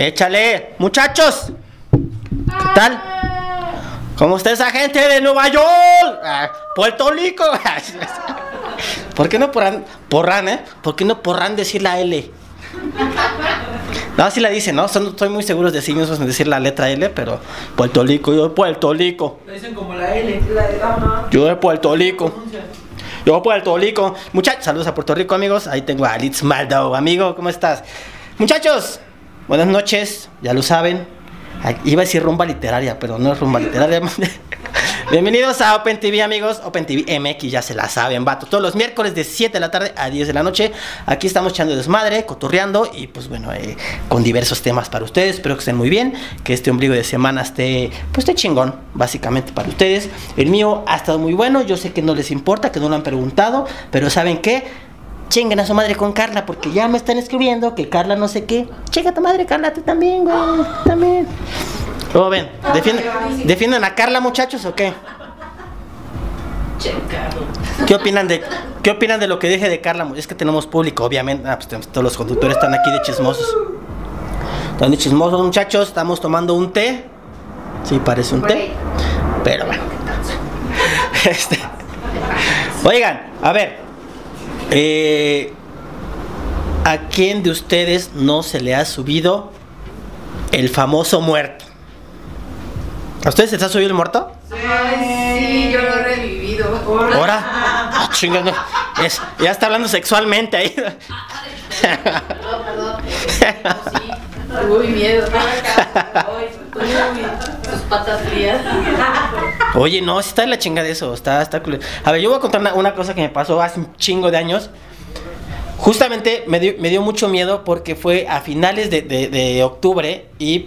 Échale, muchachos. ¿Qué tal? ¿Cómo está esa gente de Nueva York? Ah, Puerto Rico. ¿Por qué no porran, porran, eh? ¿Por qué no porran decir la L? No, así la dicen, ¿no? Son, estoy muy seguros de sí mismos en decir la letra L, pero Puerto Rico, yo de Puerto Rico. Lo dicen como la L, la de dama. Yo de Puerto Rico. Yo de Puerto Rico. Muchachos, saludos a Puerto Rico, amigos. Ahí tengo a Litz Maldo, amigo, ¿cómo estás? Muchachos, buenas noches, ya lo saben. Iba a decir rumba literaria, pero no es rumba literaria. Bienvenidos a Open TV, amigos. Open TV MX, ya se la saben, vato. Todos los miércoles de 7 de la tarde a 10 de la noche. Aquí estamos echando desmadre, cotorreando y, pues bueno, eh, con diversos temas para ustedes. Espero que estén muy bien. Que este ombligo de semana esté, pues esté chingón, básicamente para ustedes. El mío ha estado muy bueno. Yo sé que no les importa, que no lo han preguntado, pero ¿saben qué? Chinguen a su madre con Carla, porque ya me están escribiendo que Carla no sé qué. Chinga a tu madre, Carla, tú también, güey. tú también. ¿Cómo ven? ¿Defienden, ¿Defienden a Carla, muchachos, o qué? ¿Qué opinan de qué opinan de lo que dije de Carla? Es que tenemos público, obviamente. Ah, pues, todos los conductores están aquí de chismosos. Están de chismosos, muchachos. Estamos tomando un té. Sí, parece un té. Pero bueno. Este. Oigan, a ver. Eh, ¿A quién de ustedes no se le ha subido el famoso muerto? ¿A ustedes se les ha subido el muerto? Ay, sí, yo lo he revivido. Ahora, ah, chinga, no. Es- ya está hablando sexualmente ahí. Perdón, perdón. Sí, uy, miedo. Tus patas frías. Oye, no, sí está de la chinga de eso, está, está culero. A ver, yo voy a contar una, una cosa que me pasó hace un chingo de años. Justamente me dio, me dio mucho miedo porque fue a finales de, de- de octubre y,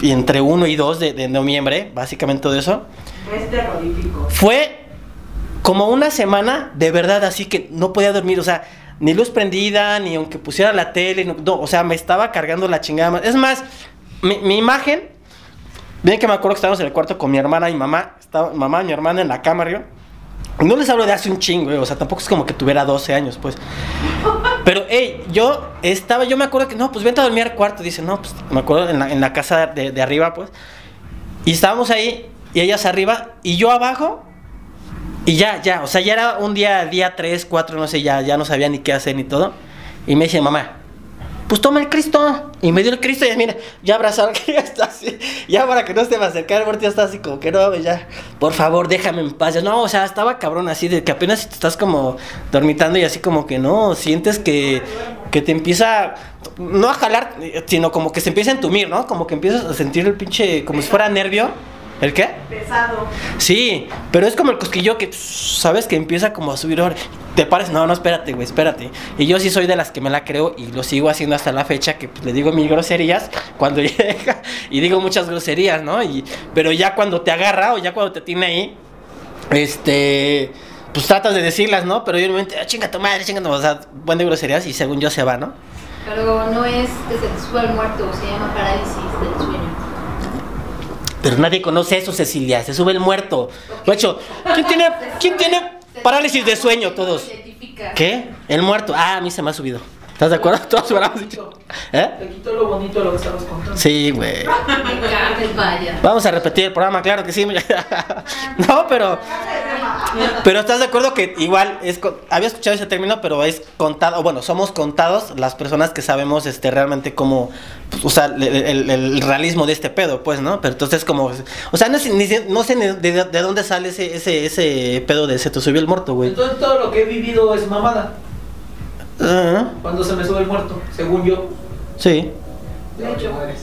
y entre 1 y 2 de, de noviembre, básicamente todo eso. Es terrorífico. Fue como una semana de verdad, así que no podía dormir, o sea, ni luz prendida, ni aunque pusiera la tele, no, no, o sea, me estaba cargando la chingada. más. Es más, mi, mi imagen, bien que me acuerdo que estábamos en el cuarto con mi hermana y mamá, estaba mamá y mi hermana en la cama, yo. No les hablo de hace un chingo, eh, o sea, tampoco es como que tuviera 12 años, pues. Pero, hey, yo estaba, yo me acuerdo que, no, pues vente a dormir al cuarto, dice, no, pues, me acuerdo en la, en la casa de, de arriba, pues. Y estábamos ahí, y ellas arriba, y yo abajo, y ya, ya, o sea, ya era un día, día 3, 4, no sé, ya, ya no sabía ni qué hacer ni todo. Y me dice, mamá, pues toma el Cristo. Y me dio el Cristo y mira, ya abrazado que ya está así. Ya para que no se me acercara, muerto ya está así como que no, ya, por favor, déjame en paz. Yo, no, o sea, estaba cabrón así, de que apenas te estás como dormitando y así como que no, sientes que, que te empieza, no a jalar, sino como que se empieza a entumir, ¿no? Como que empiezas a sentir el pinche, como si fuera nervio. ¿El qué? Pesado. Sí, pero es como el cosquillo que, sabes, que empieza como a subir. ahora. Te pares, no, no, espérate, güey, espérate. Y yo sí soy de las que me la creo y lo sigo haciendo hasta la fecha, que pues, le digo mil groserías cuando llega y digo muchas groserías, ¿no? Y, pero ya cuando te agarra o ya cuando te tiene ahí, este, pues tratas de decirlas, ¿no? Pero yo en mi mente, ah, chinga tu madre, chinga tu madre", o sea, buen de groserías y según yo se va, ¿no? Pero no es suba el muerto, se llama parálisis del sueño. Pero nadie conoce eso, Cecilia, se sube el muerto. ¿quién tiene, ¿quién tiene parálisis de sueño todos? ¿Qué? El muerto. Ah, a mí se me ha subido. ¿Estás de acuerdo? Todos hubiéramos dicho. ¿Eh? Le quitó lo bonito de lo que estabas contando. Sí, güey. Me cagas, vaya. Vamos a repetir el programa, claro que sí. no, pero. Pero estás de acuerdo que igual es. Había escuchado ese término, pero es contado. Bueno, somos contados las personas que sabemos este realmente cómo. pues, o sea, el, el- el realismo de este pedo, pues, ¿no? Pero entonces, como. O sea, no sé ni, no sé ni de, de dónde sale ese, ese, ese pedo de se te subió el muerto, güey. Entonces todo lo que he vivido es mamada. Cuando se me sube el muerto, según yo. sí. De hecho, mueres.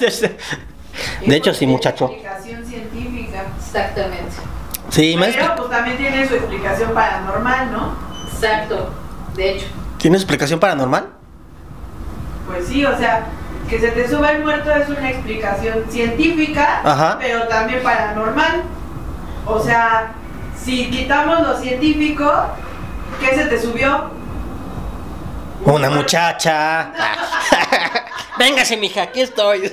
de hecho, sí, muchacho. explicación científica. Exactamente. Sí, me Pero pues también tiene su explicación paranormal, ¿no? Exacto. De hecho. ¿Tiene explicación paranormal? Pues sí, o sea, que se te suba el muerto es una explicación científica, Ajá. pero también paranormal. O sea, si quitamos lo científico, ¿qué se te subió? Una muchacha. Véngase, mija, aquí estoy.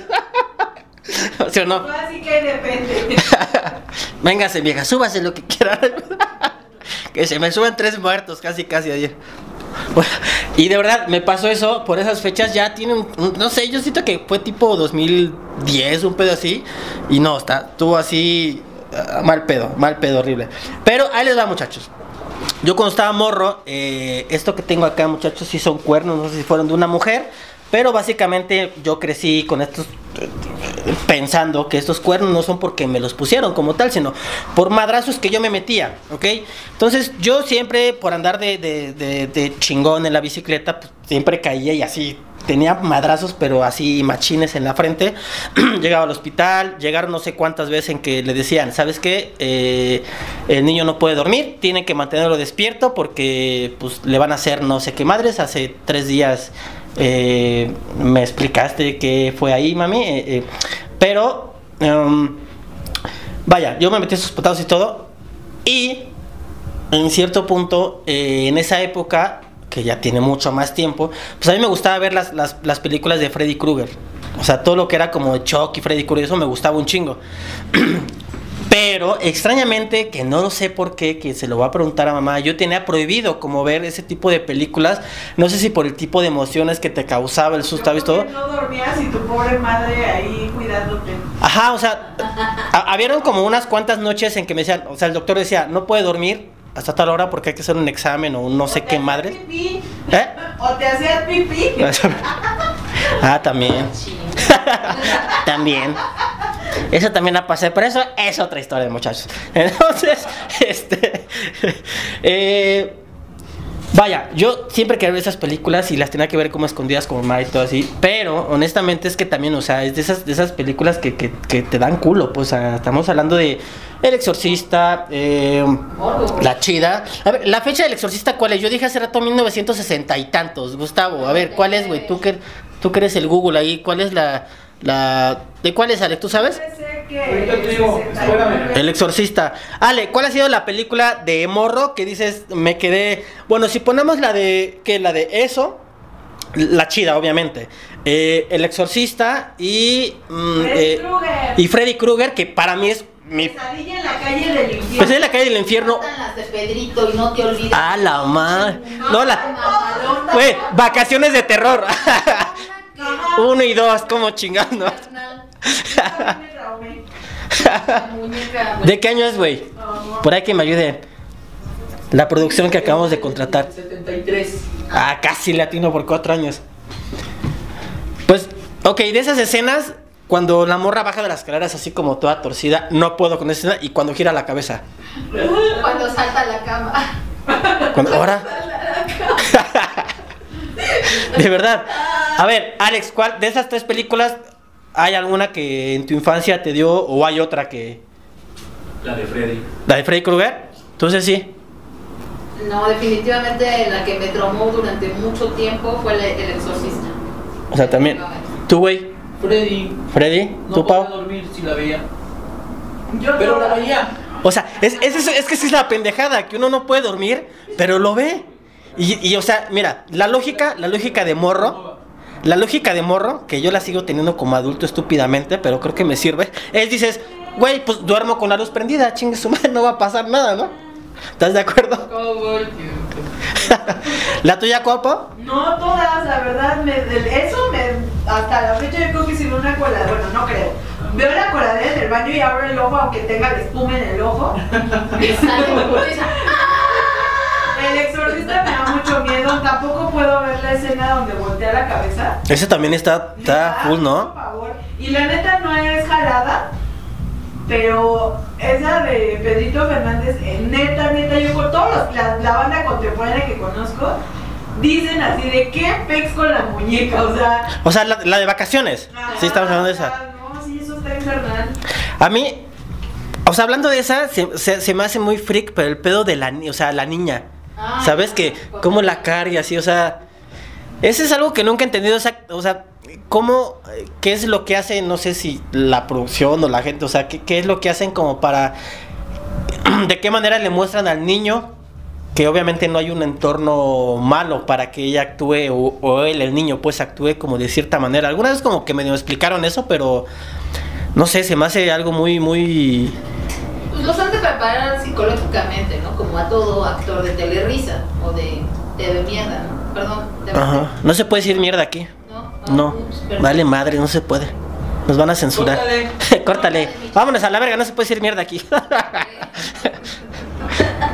¿Sí o no? No, así que depende. Véngase, vieja, súbase lo que quiera. que se me suben tres muertos, casi, casi ayer. Bueno, y de verdad, me pasó eso por esas fechas. Ya tiene un, un- No sé, yo siento que fue tipo 2010, un pedo así. Y no, está, estuvo así. ah, mal pedo, mal pedo, horrible. Pero ahí les va, muchachos. Yo cuando estaba morro, eh, esto que tengo acá, muchachos, sí son cuernos, no sé si fueron de una mujer, pero básicamente yo crecí con estos pensando que estos cuernos no son porque me los pusieron como tal, sino por madrazos que yo me metía, ¿ok? Entonces yo siempre, por andar de, de- de- chingón en la bicicleta, pues, siempre caía y así tenía madrazos, pero así machines en la frente. Llegaba al hospital, llegaron no sé cuántas veces en que le decían, ¿sabes qué? Eh, el niño no puede dormir, tienen que mantenerlo despierto porque pues le van a hacer no sé qué madres. Hace tres días eh, me explicaste qué fue ahí, mami. eh, eh, pero, em, vaya, yo me metí esos putados y todo. Y en cierto punto, en esa época, que ya tiene mucho más tiempo, pues a mí me gustaba ver las, las, las películas de Freddy Krueger. O sea, todo lo que era como Chuck y Freddy Krueger, eso me gustaba un chingo. Pero extrañamente, que no lo sé por qué, que se lo voy a preguntar a mamá, yo tenía prohibido como ver ese tipo de películas, no sé si por el tipo de emociones que te causaba el susto, ¿sabes todo? No dormías y tu pobre madre ahí cuidándote. Ajá, o sea, a- habieron como unas cuantas noches en que me decían, o sea, el doctor decía, no puede dormir hasta tal hora porque hay que hacer un examen o un no sé O qué madre. pipí, ¿Eh? O te hacías pipí. ah, también. También. Eso también ha pasado, pero eso es otra historia, muchachos. Entonces, este. eh, vaya, yo siempre quería ver esas películas y las tenía que ver como escondidas como mamá y todo así. Pero honestamente es que también, o sea, es de esas, de esas películas que, que- que te dan culo. Pues, o sea, estamos hablando de El Exorcista, eh. La Chida. A ver, la fecha del Exorcista, ¿cuál es? Yo dije hace rato 1960 y tantos, Gustavo. A ver, ¿cuál es, güey? Tú que, tú que eres el Google ahí, ¿cuál es la. La ¿De cuál es, Alex? ¿Tú sabes? Parece que Ahorita te digo, 69. espérame. El Exorcista. Ale, ¿cuál ha sido la película de Morro que dices, me quedé... Bueno, si ponemos la de... que La de eso... La chida, obviamente. Eh, el Exorcista y... mm, Freddy eh, Krueger. y Freddy Krueger, que para mí es mi... Pesadilla en la calle del infierno. Pues es la calle del infierno. Faltan las de Pedrito y no te olvides. A la madre. No, la... Güey, vacaciones de terror. Uno y dos, como chingando. ¿De qué año es, güey? Por ahí que me ayude. La producción que acabamos de contratar. 73. Ah, casi latino por cuatro años. Pues, ok, de esas escenas, cuando la morra baja de las escaleras así como toda torcida, no puedo con esa escena, y cuando gira la cabeza. Cuando salta a la cama. Cuando, ¿Ahora? de verdad. A ver, Alex, ¿cuál de esas tres películas hay alguna que en tu infancia te dio o hay otra que... La de Freddy. La de Freddy Krueger? Entonces sí. No, definitivamente la que me traumó durante mucho tiempo fue el, el exorcista. O sea, también. ¿Tú, güey? Freddy. ¿Freddy? No ¿Tú, Pau? dormir si la veía. Yo Pero la veía. O sea, es, es, eso- es que esa es la pendejada, que uno no puede dormir, pero lo ve. Y, y, o sea, mira, la lógica, la lógica de morro, la lógica de morro, que yo la sigo teniendo como adulto estúpidamente, pero creo que me sirve, es dices, güey, pues duermo con la luz prendida, chingue su madre, no va a pasar nada, ¿no? ¿Estás de acuerdo? ¿La tuya, Copo? No todas, la verdad, me, eso me, hasta la fecha yo creo que sin una coladera, bueno, no creo. Veo la coladera en el baño y abro el ojo aunque tenga la espuma en el ojo. Me mucho miedo, tampoco puedo ver la escena donde voltea la cabeza. Ese también está, está full, Por ¿no? favor. Y la neta no es jalada, pero esa de Pedrito Fernández, eh, neta, neta, yo con toda la, la banda contemporánea que conozco, dicen así de qué pex con la muñeca, o sea. O sea, la, la de vacaciones. Sí, estamos hablando de esa. No, sí, eso está infernal. A mí, o sea, hablando de esa, se, se- se me hace muy freak, pero el pedo de la, o sea, la niña. Ah, ¿Sabes que cómo la carga así, o sea, ese es algo que nunca he entendido, o sea, o sea, cómo, qué es lo que hace, no sé si la producción o la gente, o sea, qué, qué es lo que hacen como para, de qué manera le muestran al niño que obviamente no hay un entorno malo para que ella actúe o, o él, el niño, pues actúe como de cierta manera. Alguna vez como que me explicaron eso, pero no sé, se me hace algo muy, muy... Pues los han de preparar psicológicamente, ¿no? Como a todo actor de telerisa o de de mierda, ¿no? Perdón, de Ajá. No se puede decir mierda aquí. No, No. ups, perdón. Vale madre, no se puede. Nos van a censurar. Córtale. Córtale. Vámonos a la verga, no se puede decir mierda aquí.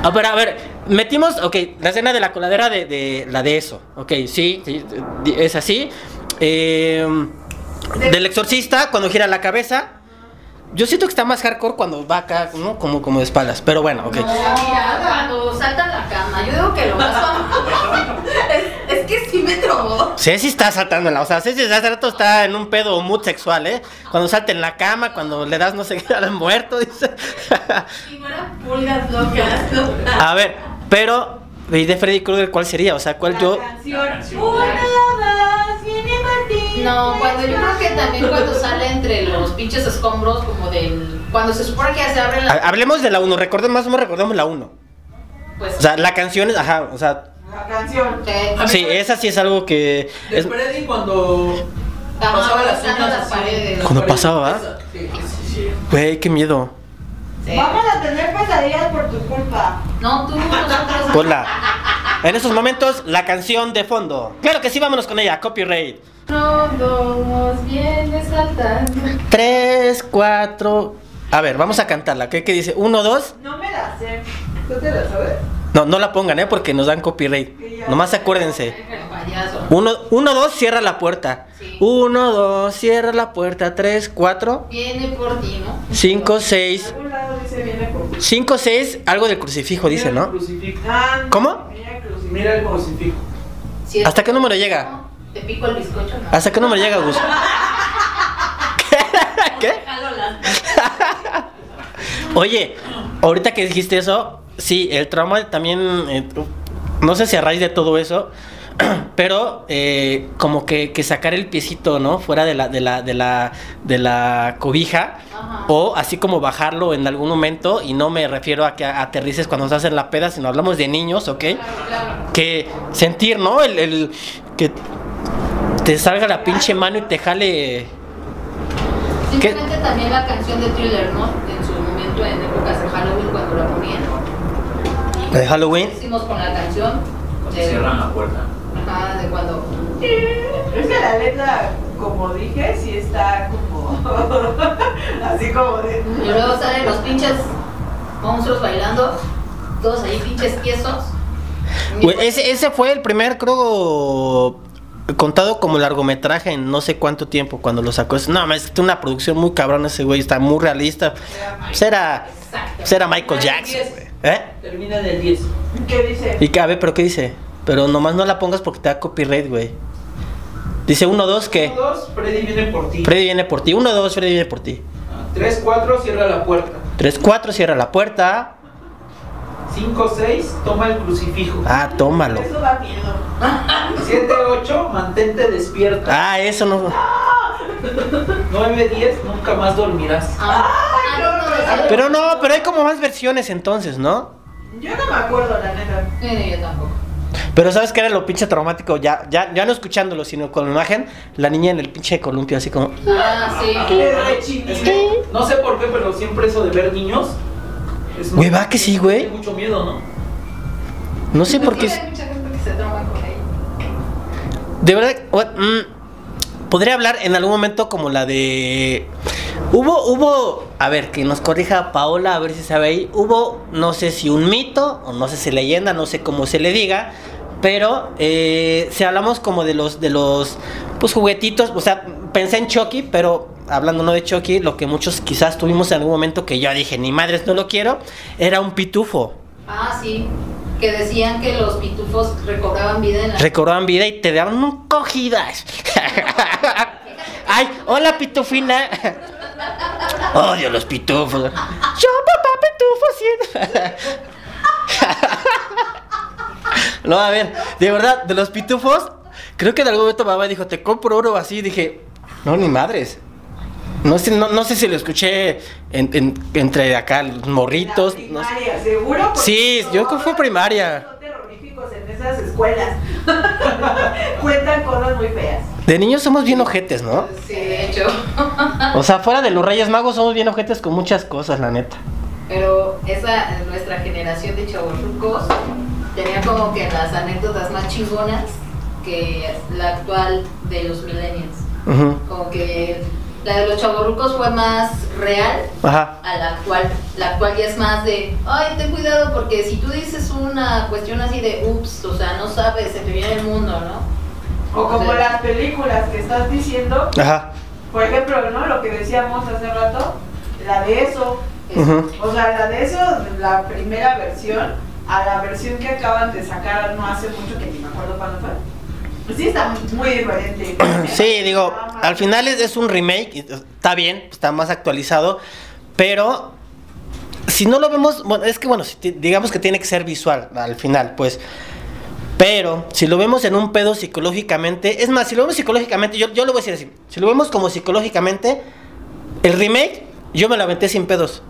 A ver, a ver, metimos, ok, la escena de la coladera de, de la de eso, ok, sí, sí, es así. Eh, del exorcista, cuando gira la cabeza, yo siento que está más hardcore cuando va acá, ¿no? Como, como de espaldas, pero bueno, ok. No, mira, cuando salta la cama, yo digo que lo más es, es que sí me tromó. Ceci está saltándola, o sea, Ceci hace rato está en un pedo mood sexual, ¿eh? Cuando salta en la cama, cuando le das no sé qué al muerto, dice. Y no eran pulgas locas, no. A ver, pero, ¿y de Freddy Krueger cuál sería? O sea, ¿cuál La yo...? canción. canción. Una. No, cuando yo creo que también cuando sale entre los pinches escombros, como del. Cuando se supone que ya se abre la. Hablemos de la 1, recordemos más o menos recordemos la 1. Pues. O sea, la canción es, ajá, o sea, La canción. que- A mí sí, esa sí es algo que... De es- Freddy cuando Ajá, pasaba las las paredes. Cuando paredes. pasaba, Sí, sí, sí. Güey, qué miedo. Sí. Vamos a tener pesadillas por tu culpa. No, tú, nosotros. Ponla. En esos momentos, la canción de fondo. Claro que sí, vámonos con ella, copyright. Todos viene saltando. 3, 4... A ver, vamos a cantarla. ¿Qué, qué dice? 1, 2... No me la sé. ¿Tú te la sabes? No, no la pongan, ¿eh? Porque nos dan copyright. Nomás acuérdense. Payaso. 1, 2, cierra la puerta. Sí. 1, 2, cierra la puerta. 3, 4, Viene por ti, ¿no? 5, En 6... algún lado dice viene por ti. 5, 6, algo del crucifijo dice, ¿no? crucifijo. ¿Cómo? Mira el crucifijo. Si ¿Hasta qué número llega? Te pico el bizcocho, ¿no? ¿Hasta qué número llega, Gus? ¿Qué? Oye, ahorita que dijiste eso, sí, el trauma también, eh, no sé si a raíz de todo eso, pero eh, como que, que sacar el piecito, ¿no? Fuera de la, de la, de la, de la cobija, Ajá. o así como bajarlo en algún momento, y no me refiero a que aterrices cuando estás en la peda, sino hablamos de niños, ¿ok? Claro, claro. que sentir, ¿no? El, el- que te salga la pinche mano y te jale. Simplemente también la canción de Thriller, ¿no? En su momento, en épocas de Halloween, cuando la ponían. La de Halloween. Hicimos con la canción. Cuando de- cierran la puerta. Ajá, de cuando. Es que la letra, como dije, sí está como. así como de. Y luego salen los pinches monstruos bailando, todos ahí pinches tiesos. Güey, ese, ese fue el primer, creo, contado como largometraje en no sé cuánto tiempo cuando lo sacó. Es- No, es una producción muy cabrón ese güey, está muy realista. Pues era, Exacto. pues era Michael Jackson, güey. ¿Eh? Termina del 10. ¿Qué dice? Y que, a ver, pero ¿qué dice? Pero nomás no la pongas porque te da copyright, güey. Dice 1, 2, ¿qué? 1, 2, Freddy viene por ti. Freddy viene por ti. 1, 2, Freddy viene por ti. 3, 4, cierra la puerta. 3, 4, cierra la puerta. 5, 6, toma el crucifijo. Ah, tómalo. Eso da miedo. 7, 8, mantente despierta. Ah, eso no. 9, 10, nunca más dormirás. Ah, ah, no, no, no, Pero no, pero hay como más versiones entonces, ¿no? Yo no me acuerdo, la neta. Sí, yo tampoco. Pero ¿sabes qué era lo pinche traumático? Ya, ya, ya no escuchándolo, sino con la imagen, la niña en el pinche columpio, así como. Ah, sí. Qué que, no sé por qué, pero siempre eso de ver niños. Es Güey, va que sí, güey. Tiene mucho miedo, ¿no? No sé por qué. Hay mucha gente que se trauma con ella. De verdad, o- mm, podría hablar en algún momento como la de. Hubo, hubo, a ver, que nos corrija Paola, a ver si sabe ahí. Hubo, no sé si un mito, o no sé si leyenda, no sé cómo se le diga, pero eh, si hablamos como de los, de los, pues juguetitos, o sea, pensé en Chucky, pero hablando no de Chucky, lo que muchos quizás tuvimos en algún momento que yo dije, ni madres, no lo quiero, era un pitufo. Ah, sí. Que decían que los pitufos recobraban vida en la. Recobraban vida y te daban un cogidas. Ay, hola pitufina. Odio los pitufos. Yo, papá pitufo, sí. No, a ver, de verdad, de los pitufos, creo que en algún momento mamá dijo, te compro oro así. Dije, no, ni madres. No sé, no, no sé si lo escuché en- en- entre acá los morritos. La no sé. primaria, seguro. porque Sí, yo creo que fue primaria. Esas escuelas. Cuentan cosas muy feas. De niños somos bien ojetes, ¿no? Sí, de hecho. O sea, fuera de los Reyes Magos somos bien ojetes con muchas cosas, la neta. Pero esa, nuestra generación de chavorrucos, tenía como que las anécdotas más chingonas que la actual de los millennials. Como que la de los chavorrucos fue más real Ajá. a la actual. La actual ya es más de, ay, ten cuidado porque si tú dices una cuestión así de, ups, o sea, no sabes, se te viene el mundo, ¿no? O como O sea, las películas que estás diciendo, Ajá. por ejemplo, ¿no? Lo que decíamos hace rato, la de eso. O sea, la de eso, la primera versión, a la versión que acaban de sacar no hace mucho, que ni me acuerdo cuándo fue. Pues sí está muy diferente. Sí, digo, al final es, es un remake, está bien, está más actualizado, pero si no lo vemos, bueno, es que bueno, si digamos que tiene que ser visual al final, pues. Pero si lo vemos en un pedo psicológicamente, es más, si lo vemos psicológicamente, yo, yo lo voy a decir así, si lo vemos como psicológicamente, el remake, yo me lo aventé sin pedos.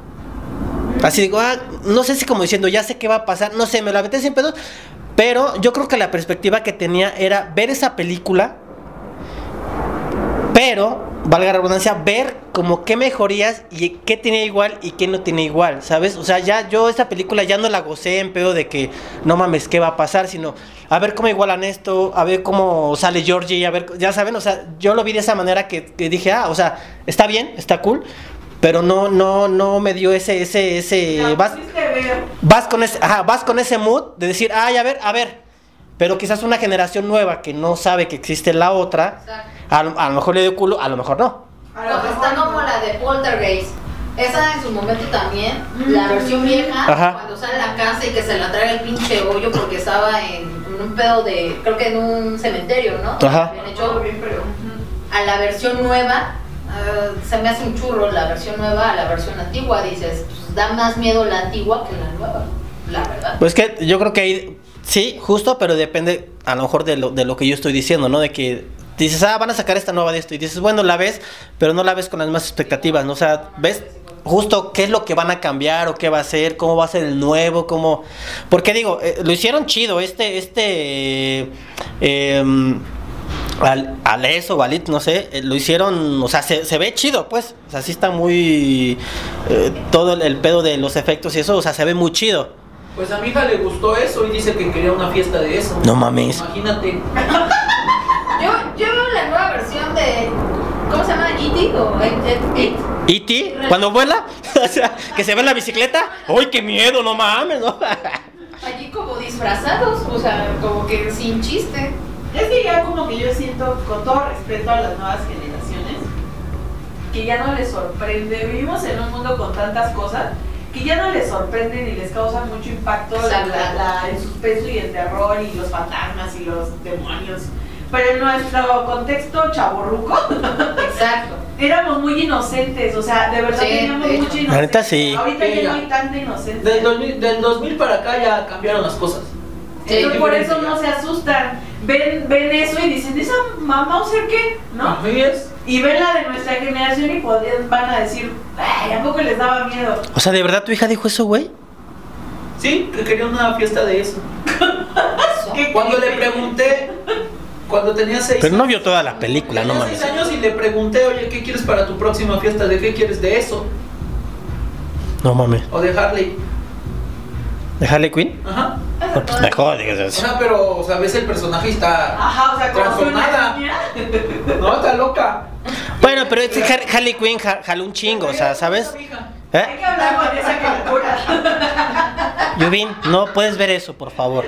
Así digo, ah, no sé si como diciendo, ya sé qué va a pasar, no sé, me lo aventé sin pedos, pero yo creo que la perspectiva que tenía era ver esa película, pero, valga la redundancia, ver como qué mejorías y qué tenía igual y qué no tenía igual, ¿sabes? O sea, ya yo esa película ya no la gocé en pedo de que no mames, ¿qué va a pasar? Sino a ver cómo igualan esto, a ver cómo sale Georgie, a ver, ya saben, o sea, yo lo vi de esa manera que, que dije, ah, o sea, está bien, está cool, pero no, no, no me dio ese, ese, ese, vas, vas con ese, ajá, vas con ese mood de decir, ay, a ver, a ver. Pero quizás una generación nueva que no sabe que existe la otra, a, lo- a lo mejor le dio culo, a lo mejor no. A lo Pues está como la de Poltergeist. Esa en su momento también, la versión vieja, Ajá. cuando sale a la casa y que se la traga el pinche hoyo porque estaba en un pedo de, creo que en un cementerio, ¿no? Ajá. Habían Todo hecho bien, pero. a la versión nueva, ah, se me hace un churro la versión nueva a la versión antigua. Dices, pues, da más miedo la antigua que la nueva, la verdad. Pues que yo creo que ahí, sí, justo, pero depende a lo mejor de lo, de lo que yo estoy diciendo, ¿no? De que dices, ah, van a sacar esta nueva de esto. Y dices, bueno, la ves, pero no la ves con las mismas expectativas, ¿no? O sea, ves justo qué es lo que van a cambiar o qué va a ser, cómo va a ser el nuevo, cómo... Porque digo, eh, lo hicieron chido, este, este... eh, al, Alex o Valit, no sé, eh, lo hicieron, o sea, se, se ve chido, pues, o sea, sí está muy, eh, todo el, el pedo de los efectos y eso, o sea, se ve muy chido. Pues a mi hija le gustó eso y dice que quería una fiesta de eso. No mames. Imagínate. Yo, yo veo la nueva versión de, ¿cómo se llama? ¿E.T. o E.T.? ¿Y ti? Cuando vuela, o sea, que se ve en la bicicleta, ¡ay, qué miedo, no mames! ¿no? Allí como disfrazados, o sea, como que sin chiste. Es que ya como que yo siento, con todo respeto a las nuevas generaciones, que ya no les sorprende. Vivimos en un mundo con tantas cosas que ya no les sorprende ni les causa mucho impacto la, la- la- el suspenso y el terror y los fantasmas y los demonios. Pero en nuestro contexto chaborruco, Exacto. éramos muy inocentes, o sea, de verdad Sí, teníamos de mucha inocencia. Neta, sí. Ahorita Sí, ya ya. no hay tanta inocencia. Del 2000, del 2000 para acá ya cambiaron las cosas. Sí, Entonces por eso no se asustan. Ven, ven eso y dicen, ¿esa mamá o sea qué? ¿No? Así es. Y ven la de nuestra generación y podrían- van a decir, ay, ¿a poco les daba miedo? O sea, ¿de verdad tu hija dijo eso, güey? Sí, que quería una fiesta de eso. ¿Qué- Cuando qué- le pregunté, cuando tenía seis Pero no vio toda la película, no tenía mames. seis años y le pregunté, oye, ¿qué quieres para tu próxima fiesta? ¿De qué quieres? ¿De eso? No mames. ¿O de Harley? ¿De Harley Quinn? Ajá. No, pues mejor, O sea, pero, o sea, ves el personaje y está... Ajá, o sea, como una Transformada. niña. No, está loca. Bueno, pero es que Har- Harley Quinn ja- jaló un chingo, o sea, ¿sabes? Hay ¿Eh? que hablar con esa criatura. Yubin, no puedes ver eso, por favor.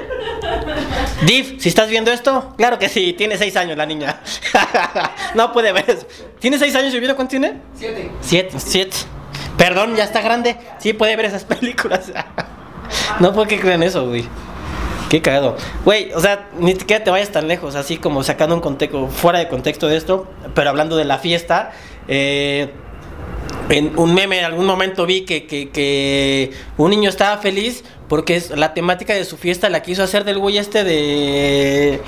Div, si estás viendo esto, claro que sí, tiene seis años la niña. no puede ver eso. ¿Tiene seis años, Yubin? ¿Cuánto tiene? Siete. Siete, siete. Perdón, ya está grande. Sí puede ver esas películas. No puedo que crean eso, güey. Qué cagado. Güey, o sea, ni siquiera te vayas tan lejos, así como sacando un contexto, fuera de contexto de esto, pero hablando de la fiesta. eh, en un meme en algún momento vi que, que, que un niño estaba feliz porque es la temática de su fiesta la quiso hacer del güey este de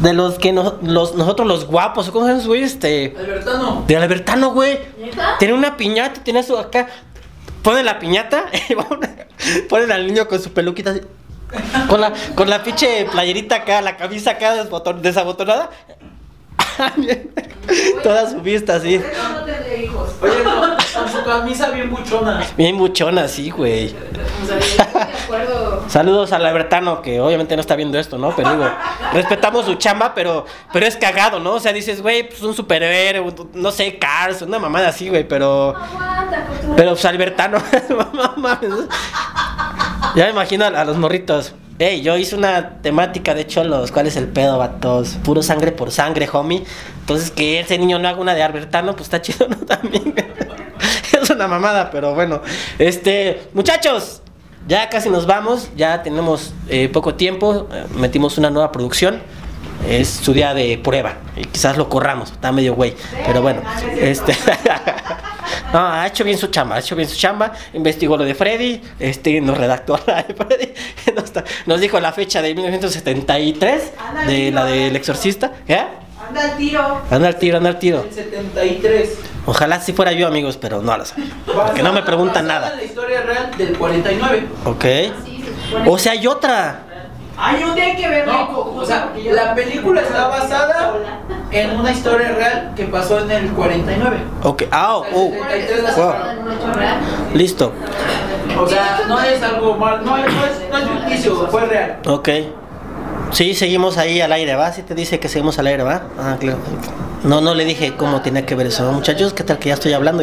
de los que no- los, nosotros los guapos, ¿cómo se llama ese güey este? Albertano. De Albertano, güey. Tiene una piñata, tiene su acá. Pone la piñata y ponen al niño con su peluquita así. Con la, con la pinche playerita acá, la camisa acá desboton- desabotonada. Toda su vista así. Eso no tendré hijos. Oye, no, con su camisa bien buchona. Bien buchona, sí, güey. O sea, yo estoy de acuerdo. Saludos al Albertano, que obviamente no está viendo esto, ¿no? Pero digo, respetamos su chamba, pero, pero es cagado, ¿no? O sea, dices, güey, pues un superhéroe, un- no sé, Cars, una mamada así, güey, pero. Pero pues Albertano, no mames. Ya me imagino a, los morritos. Ey, yo hice una temática de cholos. ¿Cuál es el pedo, vatos? Puro sangre por sangre, homie. Entonces, que ese niño no haga una de Albertano, pues está chido, ¿no? También. es una mamada, pero bueno. Este, muchachos, ya casi nos vamos. Ya tenemos eh, poco tiempo. eh, metimos una nueva producción. Es su día de prueba. Y quizás lo corramos. Está medio güey. Pero bueno, este. No, ha hecho bien su chamba, ha hecho bien su chamba, investigó lo de Freddy, este, nos redactó la de Freddy, nos, nos dijo la fecha de 1973, de la del exorcista, ¿qué? Anda al tiro. Anda al tiro, anda al tiro. El 73. Ojalá si fuera yo, amigos, pero no lo sé. Porque no me preguntan nada. la historia real del 49. Ok. Sí, se supone O sea, hay otra. Ay, un día hay que verlo. No, o sea, la película está basada en una historia real que pasó en el 49. Ok. Ah, oh, oh. Wow. Listo. O sea, no es algo mal, no, es- no es, no es ficticio, fue real. Ok. Sí, seguimos ahí al aire, ¿va? Sí te dice que seguimos al aire, ¿va? Ah, claro. No, no le dije cómo tenía que ver eso, ¿no? muchachos. ¿Qué tal que ya estoy hablando?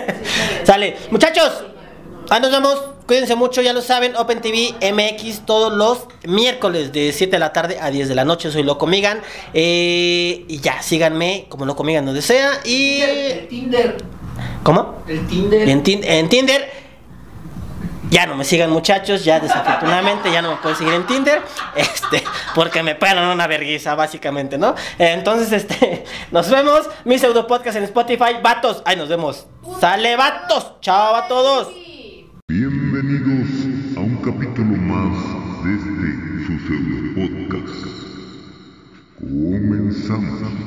Sale. Muchachos, ahí nos vemos. Cuídense mucho, ya lo saben. Open TV MX todos los miércoles de 7 de la tarde a 10 de la noche. Soy Loco Migan. Eh, y ya, síganme como Loco Migan donde sea. Y. El Tinder. ¿Cómo? El Tinder. En, Tin- en Tinder. Ya no me sigan muchachos, ya desafortunadamente ya no me pueden seguir en Tinder, este, porque me pegan una vergüenza básicamente, ¿no? Entonces, este, nos vemos, mi pseudo podcast en Spotify, vatos, ahí nos vemos, sale vatos, chao a todos. Sí. Bienvenidos a un capítulo más de este su pseudo podcast. Comenzamos.